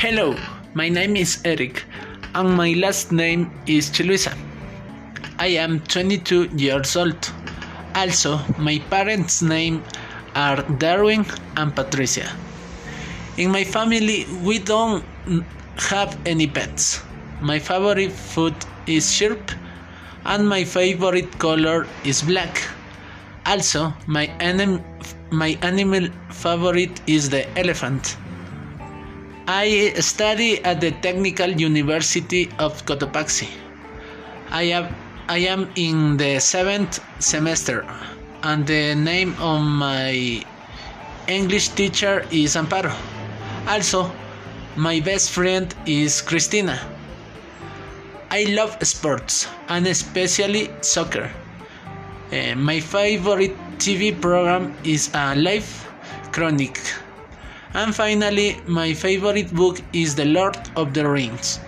Hello, my name is Eric, and my last name is Chiluisa. I am 22 years old. Also, my parents' name are Darwin and Patricia. In my family, we don't have any pets. My favorite food is sheep, and my favorite color is black. Also, my anim- my animal favorite is the elephant. I study at the Technical University of Cotopaxi. I am I am in the seventh semester, and the name of my English teacher is Amparo. Also, my best friend is Christina. I love sports and especially soccer. Uh, my favorite TV program is a live chronic. And finally, my favorite book is The Lord of the Rings.